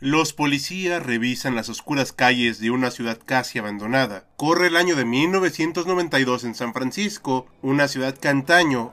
Los policías revisan las oscuras calles de una ciudad casi abandonada. Corre el año de 1992 en San Francisco, una ciudad que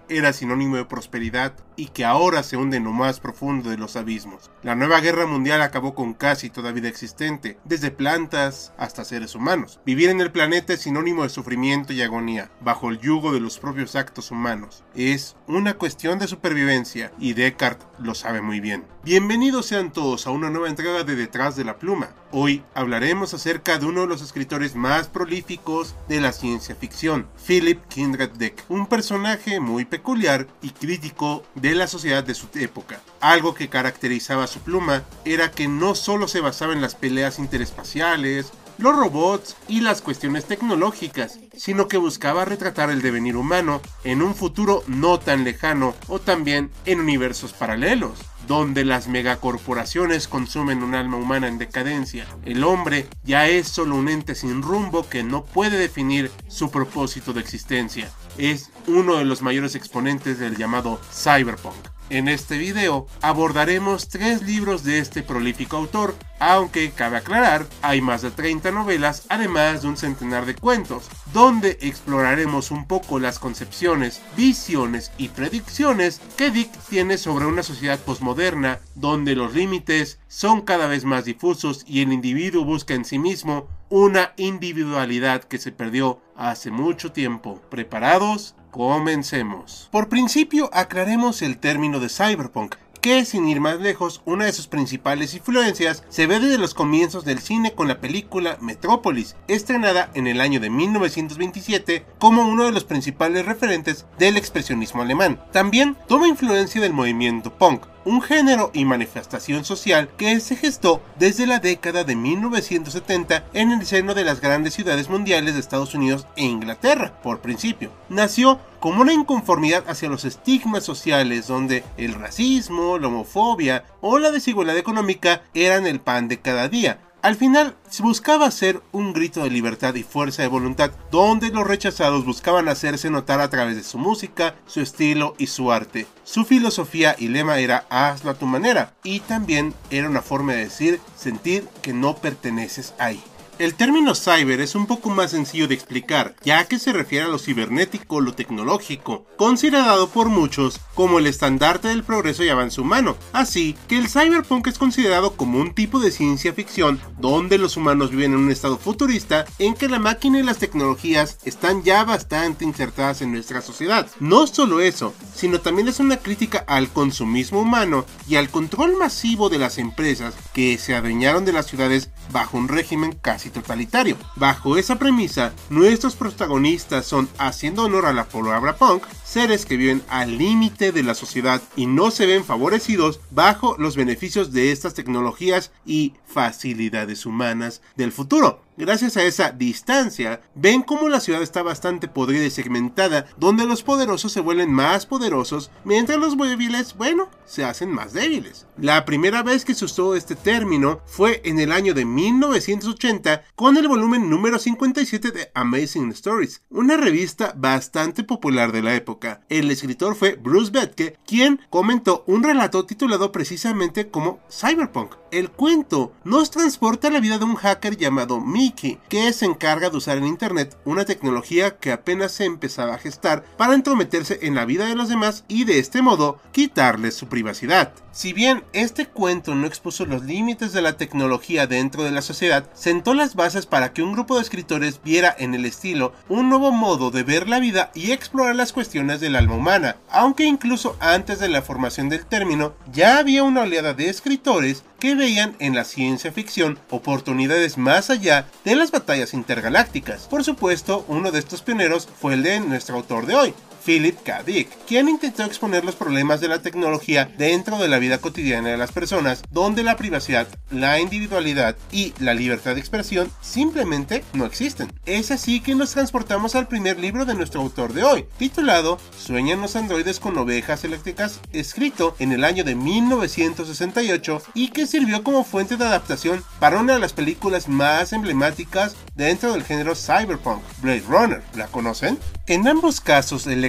era sinónimo de prosperidad y que ahora se hunde en lo más profundo de los abismos. La nueva guerra mundial acabó con casi toda vida existente, desde plantas hasta seres humanos. Vivir en el planeta es sinónimo de sufrimiento y agonía, bajo el yugo de los propios actos humanos. Es una cuestión de supervivencia y Descartes lo sabe muy bien. Bienvenidos sean todos a una nueva entrega de Detrás de la Pluma. Hoy hablaremos acerca de uno de los escritores más prolíficos de la ciencia ficción, Philip Kindred Dick, un personaje muy peculiar y crítico de la sociedad de su época. Algo que caracterizaba su pluma era que no solo se basaba en las peleas interespaciales, los robots y las cuestiones tecnológicas, sino que buscaba retratar el devenir humano en un futuro no tan lejano o también en universos paralelos donde las megacorporaciones consumen un alma humana en decadencia. El hombre ya es solo un ente sin rumbo que no puede definir su propósito de existencia. Es uno de los mayores exponentes del llamado cyberpunk. En este video abordaremos tres libros de este prolífico autor, aunque cabe aclarar, hay más de 30 novelas, además de un centenar de cuentos, donde exploraremos un poco las concepciones, visiones y predicciones que Dick tiene sobre una sociedad posmoderna, donde los límites son cada vez más difusos y el individuo busca en sí mismo una individualidad que se perdió hace mucho tiempo. ¿Preparados? Comencemos. Por principio, aclaremos el término de cyberpunk, que sin ir más lejos, una de sus principales influencias se ve desde los comienzos del cine con la película Metrópolis, estrenada en el año de 1927 como uno de los principales referentes del expresionismo alemán. También toma influencia del movimiento punk, un género y manifestación social que se gestó desde la década de 1970 en el seno de las grandes ciudades mundiales de Estados Unidos e Inglaterra, por principio. Nació como una inconformidad hacia los estigmas sociales donde el racismo, la homofobia o la desigualdad económica eran el pan de cada día, al final se buscaba ser un grito de libertad y fuerza de voluntad, donde los rechazados buscaban hacerse notar a través de su música, su estilo y su arte. Su filosofía y lema era hazlo a tu manera, y también era una forma de decir, sentir que no perteneces ahí. El término cyber es un poco más sencillo de explicar, ya que se refiere a lo cibernético, lo tecnológico, considerado por muchos como el estandarte del progreso y avance humano. Así que el cyberpunk es considerado como un tipo de ciencia ficción donde los humanos viven en un estado futurista en que la máquina y las tecnologías están ya bastante insertadas en nuestra sociedad. No solo eso, sino también es una crítica al consumismo humano y al control masivo de las empresas que se adueñaron de las ciudades bajo un régimen casi totalitario. Bajo esa premisa, nuestros protagonistas son, haciendo honor a la palabra punk, seres que viven al límite de la sociedad y no se ven favorecidos bajo los beneficios de estas tecnologías y facilidades humanas del futuro. Gracias a esa distancia, ven cómo la ciudad está bastante podrida y segmentada, donde los poderosos se vuelven más poderosos, mientras los débiles, bueno, se hacen más débiles. La primera vez que se usó este término fue en el año de 1980 con el volumen número 57 de Amazing Stories, una revista bastante popular de la época. El escritor fue Bruce Betke, quien comentó un relato titulado precisamente como Cyberpunk. El cuento nos transporta a la vida de un hacker llamado Que se encarga de usar en Internet una tecnología que apenas se empezaba a gestar para entrometerse en la vida de los demás y de este modo quitarles su privacidad. Si bien este cuento no expuso los límites de la tecnología dentro de la sociedad, sentó las bases para que un grupo de escritores viera en el estilo un nuevo modo de ver la vida y explorar las cuestiones del alma humana, aunque incluso antes de la formación del término ya había una oleada de escritores que veían en la ciencia ficción oportunidades más allá de las batallas intergalácticas. Por supuesto, uno de estos pioneros fue el de nuestro autor de hoy, Philip K. Dick, quien intentó exponer los problemas de la tecnología dentro de la vida cotidiana de las personas, donde la privacidad, la individualidad y la libertad de expresión simplemente no existen. Es así que nos transportamos al primer libro de nuestro autor de hoy, titulado Sueñan los androides con ovejas eléctricas, escrito en el año de 1968 y que sirvió como fuente de adaptación para una de las películas más emblemáticas dentro del género cyberpunk, Blade Runner. ¿La conocen? En ambos casos, el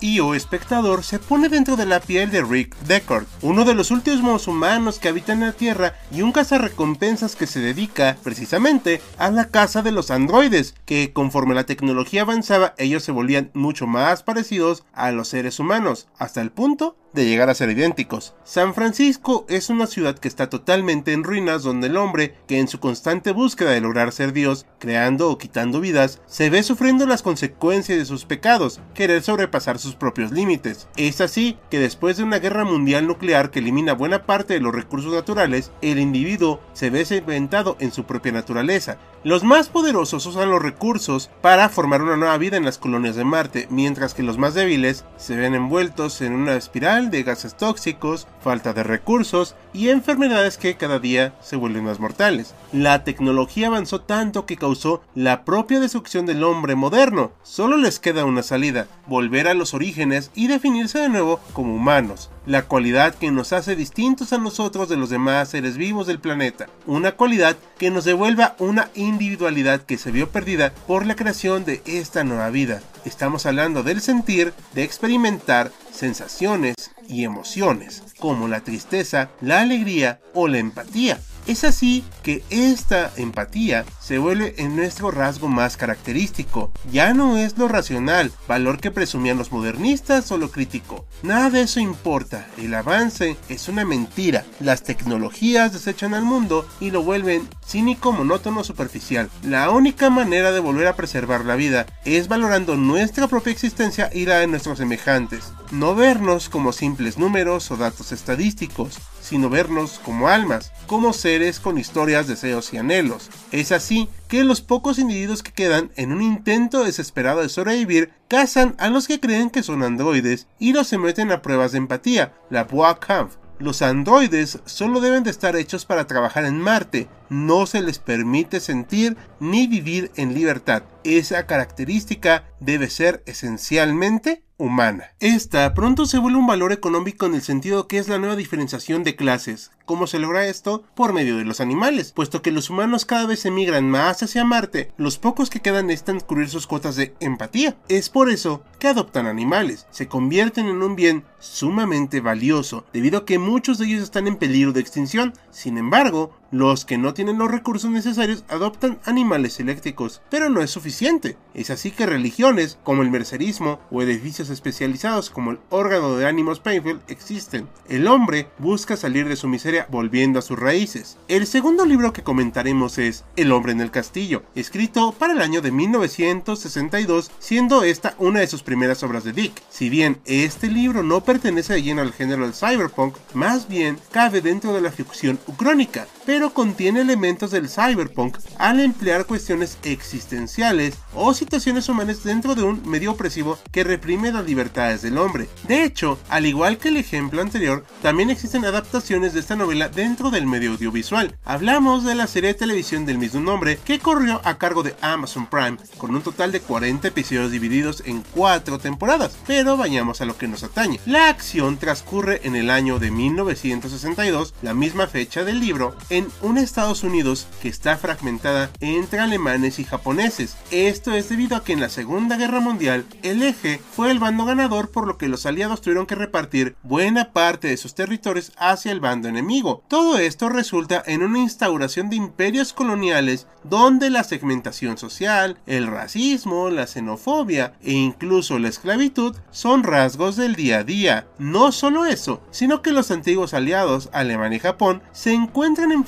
y o espectador se pone dentro de la piel de Rick Deckard, uno de los últimos humanos que habitan la Tierra y un cazarrecompensas que se dedica precisamente a la caza de los androides, que conforme la tecnología avanzaba ellos se volvían mucho más parecidos a los seres humanos, hasta el punto de llegar a ser idénticos. San Francisco es una ciudad que está totalmente en ruinas donde el hombre, que en su constante búsqueda de lograr ser Dios, creando o quitando vidas, se ve sufriendo las consecuencias de sus pecados, querer sobrepasar sus propios límites. Es así que después de una guerra mundial nuclear que elimina buena parte de los recursos naturales, el individuo se ve segmentado en su propia naturaleza. Los más poderosos usan los recursos para formar una nueva vida en las colonias de Marte, mientras que los más débiles se ven envueltos en una espiral de gases tóxicos, falta de recursos y enfermedades que cada día se vuelven más mortales. La tecnología avanzó tanto que causó la propia destrucción del hombre moderno. Solo les queda una salida, volver a los orígenes y definirse de nuevo como humanos, la cualidad que nos hace distintos a nosotros de los demás seres vivos del planeta, una cualidad que nos devuelva una individualidad que se vio perdida por la creación de esta nueva vida. Estamos hablando del sentir, de experimentar sensaciones y emociones, como la tristeza, la alegría o la empatía. Es así que esta empatía se vuelve en nuestro rasgo más característico. Ya no es lo racional, valor que presumían los modernistas o lo crítico. Nada de eso importa. El avance es una mentira. Las tecnologías desechan al mundo y lo vuelven cínico, monótono, superficial. La única manera de volver a preservar la vida es valorando nuestra propia existencia y la de nuestros semejantes. No vernos como simples números o datos estadísticos, sino vernos como almas, como seres con historias, deseos y anhelos. Es así que los pocos individuos que quedan en un intento desesperado de sobrevivir cazan a los que creen que son androides y los someten a pruebas de empatía, la Kampf. Los androides solo deben de estar hechos para trabajar en Marte, no se les permite sentir ni vivir en libertad. Esa característica debe ser esencialmente humana. Esta pronto se vuelve un valor económico en el sentido que es la nueva diferenciación de clases. ¿Cómo se logra esto? Por medio de los animales, puesto que los humanos cada vez emigran más hacia Marte, los pocos que quedan necesitan cubrir sus cuotas de empatía. Es por eso que adoptan animales, se convierten en un bien sumamente valioso, debido a que muchos de ellos están en peligro de extinción. Sin embargo, los que no tienen los recursos necesarios adoptan animales eléctricos, pero no es suficiente. Es así que religiones como el mercerismo o edificios especializados como el órgano de ánimos Painfield existen. El hombre busca salir de su miseria volviendo a sus raíces. El segundo libro que comentaremos es El hombre en el castillo, escrito para el año de 1962, siendo esta una de sus primeras obras de Dick. Si bien este libro no pertenece de lleno al género del cyberpunk, más bien cabe dentro de la ficción ucrónica, contiene elementos del cyberpunk al emplear cuestiones existenciales o situaciones humanas dentro de un medio opresivo que reprime las libertades del hombre. De hecho, al igual que el ejemplo anterior, también existen adaptaciones de esta novela dentro del medio audiovisual. Hablamos de la serie de televisión del mismo nombre que corrió a cargo de Amazon Prime, con un total de 40 episodios divididos en 4 temporadas, pero vayamos a lo que nos atañe. La acción transcurre en el año de 1962, la misma fecha del libro, en un Estados Unidos que está fragmentada entre alemanes y japoneses. Esto es debido a que en la Segunda Guerra Mundial el eje fue el bando ganador por lo que los aliados tuvieron que repartir buena parte de sus territorios hacia el bando enemigo. Todo esto resulta en una instauración de imperios coloniales donde la segmentación social, el racismo, la xenofobia e incluso la esclavitud son rasgos del día a día. No solo eso, sino que los antiguos aliados, Alemania y Japón, se encuentran en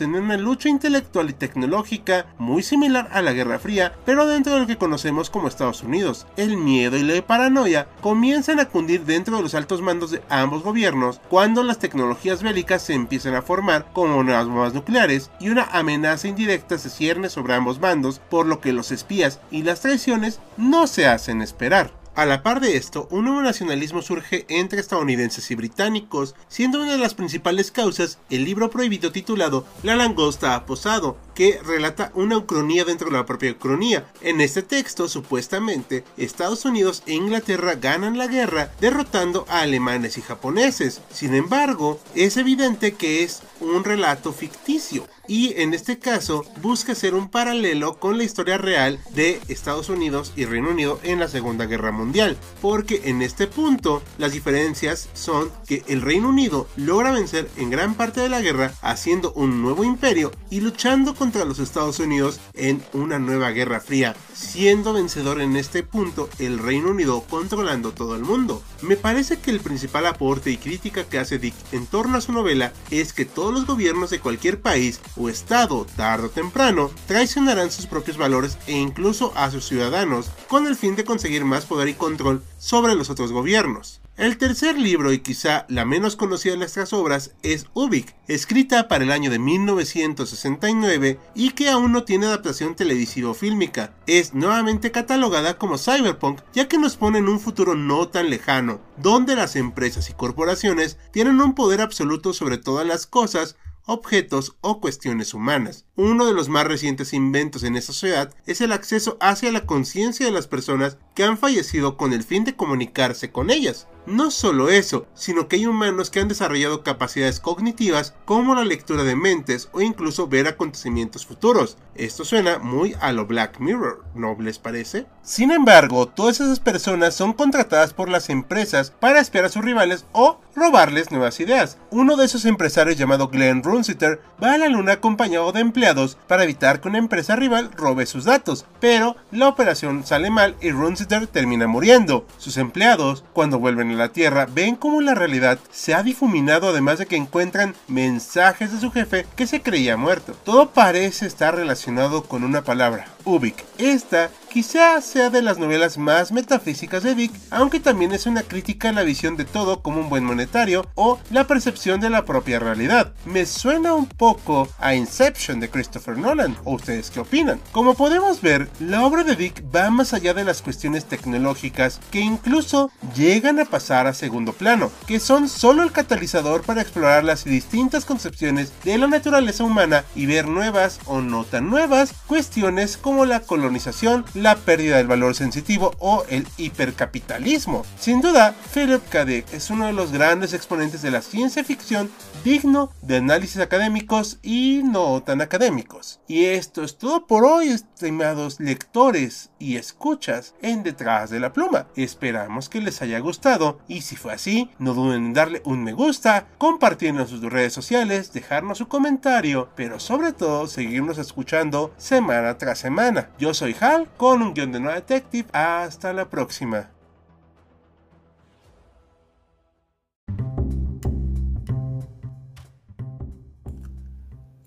en una lucha intelectual y tecnológica muy similar a la Guerra Fría, pero dentro de lo que conocemos como Estados Unidos. El miedo y la paranoia comienzan a cundir dentro de los altos mandos de ambos gobiernos cuando las tecnologías bélicas se empiezan a formar como nuevas bombas nucleares y una amenaza indirecta se cierne sobre ambos bandos, por lo que los espías y las traiciones no se hacen esperar. A la par de esto, un nuevo nacionalismo surge entre estadounidenses y británicos, siendo una de las principales causas el libro prohibido titulado La langosta ha posado, que relata una ucronía dentro de la propia ucronía. En este texto, supuestamente, Estados Unidos e Inglaterra ganan la guerra derrotando a alemanes y japoneses. Sin embargo, es evidente que es un relato ficticio y en este caso busca hacer un paralelo con la historia real de Estados Unidos y Reino Unido en la Segunda Guerra Mundial, porque en este punto las diferencias son que el Reino Unido logra vencer en gran parte de la guerra haciendo un nuevo imperio y luchando contra los Estados Unidos en una nueva guerra fría, siendo vencedor en este punto el Reino Unido controlando todo el mundo. Me parece que el principal aporte y crítica que hace Dick en torno a su novela es que todos los gobiernos de cualquier país o Estado, tarde o temprano, traicionarán sus propios valores e incluso a sus ciudadanos, con el fin de conseguir más poder y control sobre los otros gobiernos. El tercer libro y quizá la menos conocida de nuestras obras es Ubik, escrita para el año de 1969 y que aún no tiene adaptación televisiva o fílmica. Es nuevamente catalogada como cyberpunk ya que nos pone en un futuro no tan lejano, donde las empresas y corporaciones tienen un poder absoluto sobre todas las cosas objetos o cuestiones humanas. Uno de los más recientes inventos en esta sociedad es el acceso hacia la conciencia de las personas que han fallecido con el fin de comunicarse con ellas. No solo eso, sino que hay humanos que han desarrollado capacidades cognitivas como la lectura de mentes o incluso ver acontecimientos futuros. Esto suena muy a lo Black Mirror, ¿no les parece? Sin embargo, todas esas personas son contratadas por las empresas para espiar a sus rivales o robarles nuevas ideas. Uno de esos empresarios llamado Glenn Runsiter va a la luna acompañado de empleados para evitar que una empresa rival robe sus datos, pero la operación sale mal y Runsiter termina muriendo. Sus empleados, cuando vuelven a la Tierra, ven cómo la realidad se ha difuminado además de que encuentran mensajes de su jefe que se creía muerto. Todo parece estar relacionado con una palabra, Ubik. Esta quizá sea de las novelas más metafísicas de Dick, aunque también es una crítica a la visión de todo como un buen monetario o la percepción de la propia realidad. Me suena un poco a Inception de Christopher Nolan, ¿o ustedes qué opinan? Como podemos ver, la obra de Dick va más allá de las cuestiones tecnológicas que incluso llegan a pasar a segundo plano, que son solo el catalizador para explorar las distintas concepciones de la naturaleza humana y ver nuevas o no tan nuevas cuestiones como la colonización, la pérdida del valor sensitivo o el hipercapitalismo. Sin duda, Philip K. Dick es uno de los grandes exponentes de la ciencia ficción digno de análisis académicos y no tan académicos. Y esto es todo por hoy, estimados lectores y escuchas en Detrás de la Pluma. Esperamos que les haya gustado y si fue así, no duden en darle un me gusta, compartirlo en sus redes sociales, dejarnos su comentario, pero sobre todo seguirnos escuchando semana tras semana. Yo soy Hal con un guion de No Detective. Hasta la próxima.